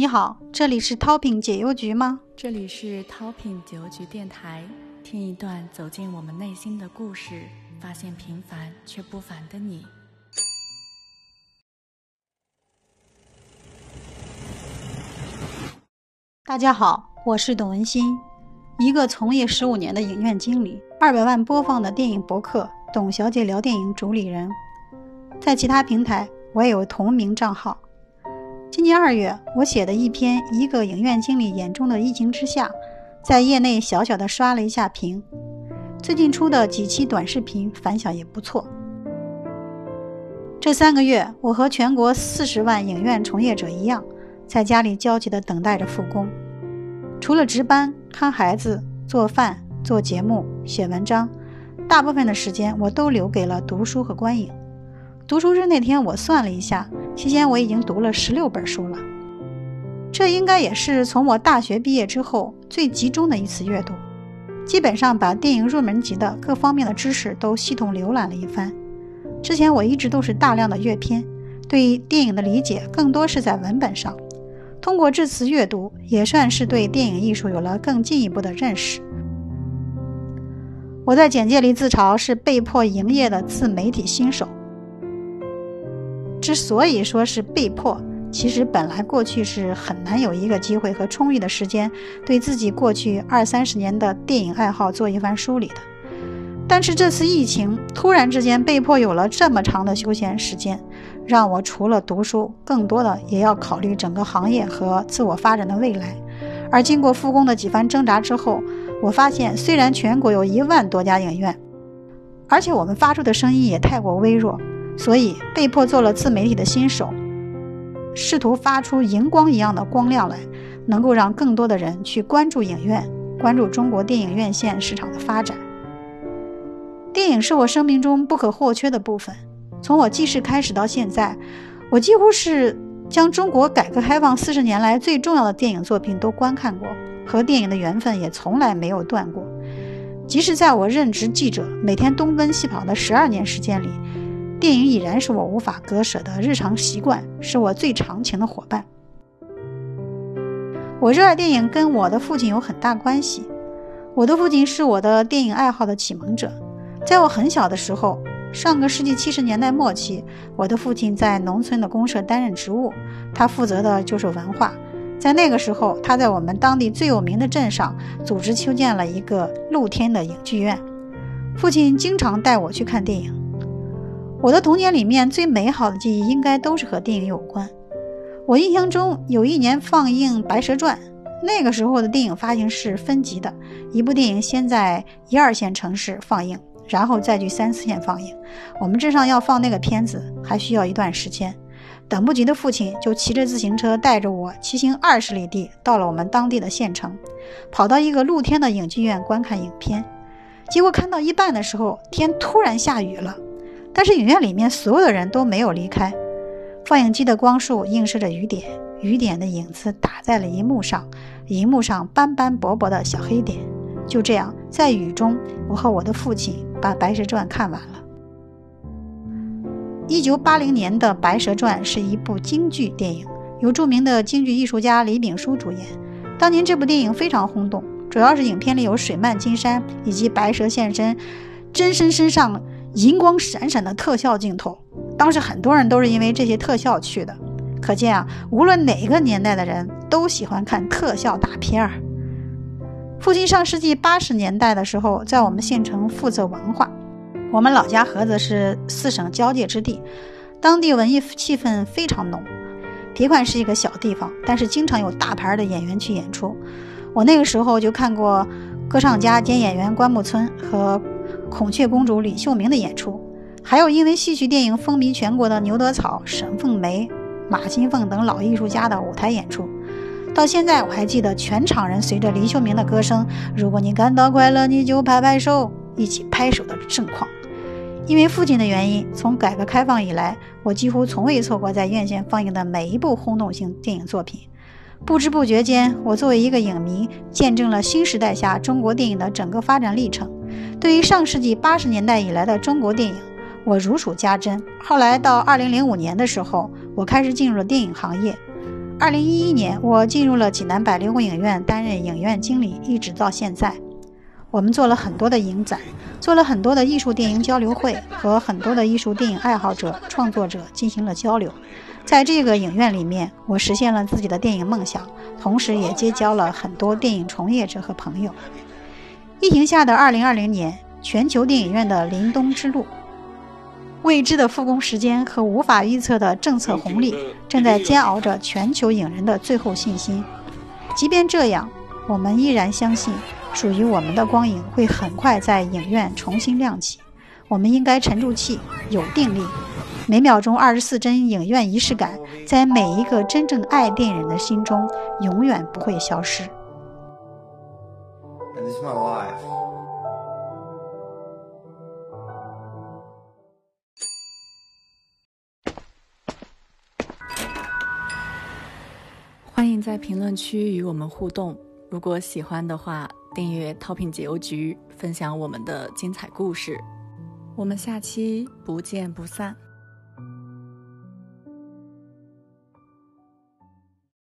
你好，这里是 Topping 解忧局吗？这里是 Topping 解忧局电台，听一段走进我们内心的故事，发现平凡却不凡的你。大家好，我是董文新，一个从业十五年的影院经理，二百万播放的电影博客“董小姐聊电影”主理人，在其他平台我也有同名账号。今年二月，我写的一篇《一个影院经理眼中的疫情之下》，在业内小小的刷了一下屏。最近出的几期短视频反响也不错。这三个月，我和全国四十万影院从业者一样，在家里焦急地等待着复工。除了值班、看孩子、做饭、做节目、写文章，大部分的时间我都留给了读书和观影。读书日那天，我算了一下，期间我已经读了十六本书了。这应该也是从我大学毕业之后最集中的一次阅读，基本上把电影入门级的各方面的知识都系统浏览了一番。之前我一直都是大量的阅片，对电影的理解更多是在文本上。通过这次阅读，也算是对电影艺术有了更进一步的认识。我在简介里自嘲是被迫营业的自媒体新手。之所以说是被迫，其实本来过去是很难有一个机会和充裕的时间，对自己过去二三十年的电影爱好做一番梳理的。但是这次疫情突然之间被迫有了这么长的休闲时间，让我除了读书，更多的也要考虑整个行业和自我发展的未来。而经过复工的几番挣扎之后，我发现虽然全国有一万多家影院，而且我们发出的声音也太过微弱。所以被迫做了自媒体的新手，试图发出荧光一样的光亮来，能够让更多的人去关注影院，关注中国电影院线市场的发展。电影是我生命中不可或缺的部分。从我记事开始到现在，我几乎是将中国改革开放四十年来最重要的电影作品都观看过，和电影的缘分也从来没有断过。即使在我任职记者，每天东奔西跑的十二年时间里。电影已然是我无法割舍的日常习惯，是我最长情的伙伴。我热爱电影跟我的父亲有很大关系。我的父亲是我的电影爱好的启蒙者。在我很小的时候，上个世纪七十年代末期，我的父亲在农村的公社担任职务，他负责的就是文化。在那个时候，他在我们当地最有名的镇上组织修建了一个露天的影剧院。父亲经常带我去看电影。我的童年里面最美好的记忆应该都是和电影有关。我印象中有一年放映《白蛇传》，那个时候的电影发行是分级的，一部电影先在一二线城市放映，然后再去三四线放映。我们镇上要放那个片子还需要一段时间，等不及的父亲就骑着自行车带着我骑行二十里地，到了我们当地的县城，跑到一个露天的影剧院观看影片。结果看到一半的时候，天突然下雨了。但是影院里面所有的人都没有离开，放映机的光束映射着雨点，雨点的影子打在了银幕上，银幕上斑斑驳驳的小黑点。就这样，在雨中，我和我的父亲把《白蛇传》看完了。一九八零年的《白蛇传》是一部京剧电影，由著名的京剧艺术家李炳书主演。当年这部电影非常轰动，主要是影片里有水漫金山以及白蛇现身，真身身上。银光闪闪的特效镜头，当时很多人都是因为这些特效去的。可见啊，无论哪个年代的人都喜欢看特效大片儿。父亲上世纪八十年代的时候，在我们县城负责文化。我们老家菏泽是四省交界之地，当地文艺气氛非常浓。别管是一个小地方，但是经常有大牌的演员去演出。我那个时候就看过歌唱家兼演员关牧村和。孔雀公主李秀明的演出，还有因为戏曲电影风靡全国的牛德草、沈凤梅、马金凤等老艺术家的舞台演出，到现在我还记得全场人随着李秀明的歌声“如果你感到快乐，你就拍拍手”，一起拍手的盛况。因为父亲的原因，从改革开放以来，我几乎从未错过在院线放映的每一部轰动性电影作品。不知不觉间，我作为一个影迷，见证了新时代下中国电影的整个发展历程。对于上世纪八十年代以来的中国电影，我如数家珍。后来到二零零五年的时候，我开始进入了电影行业。二零一一年，我进入了济南百流宫影院担任影院经理，一直到现在。我们做了很多的影展，做了很多的艺术电影交流会，和很多的艺术电影爱好者、创作者进行了交流。在这个影院里面，我实现了自己的电影梦想，同时也结交了很多电影从业者和朋友。疫情下的二零二零年，全球电影院的临冬之路。未知的复工时间和无法预测的政策红利，正在煎熬着全球影人的最后信心。即便这样，我们依然相信，属于我们的光影会很快在影院重新亮起。我们应该沉住气，有定力。每秒钟二十四帧影院仪式感，在每一个真正爱电影人的心中，永远不会消失。欢迎在评论区与我们互动。如果喜欢的话，订阅淘品解忧局，分享我们的精彩故事。我们下期不见不散。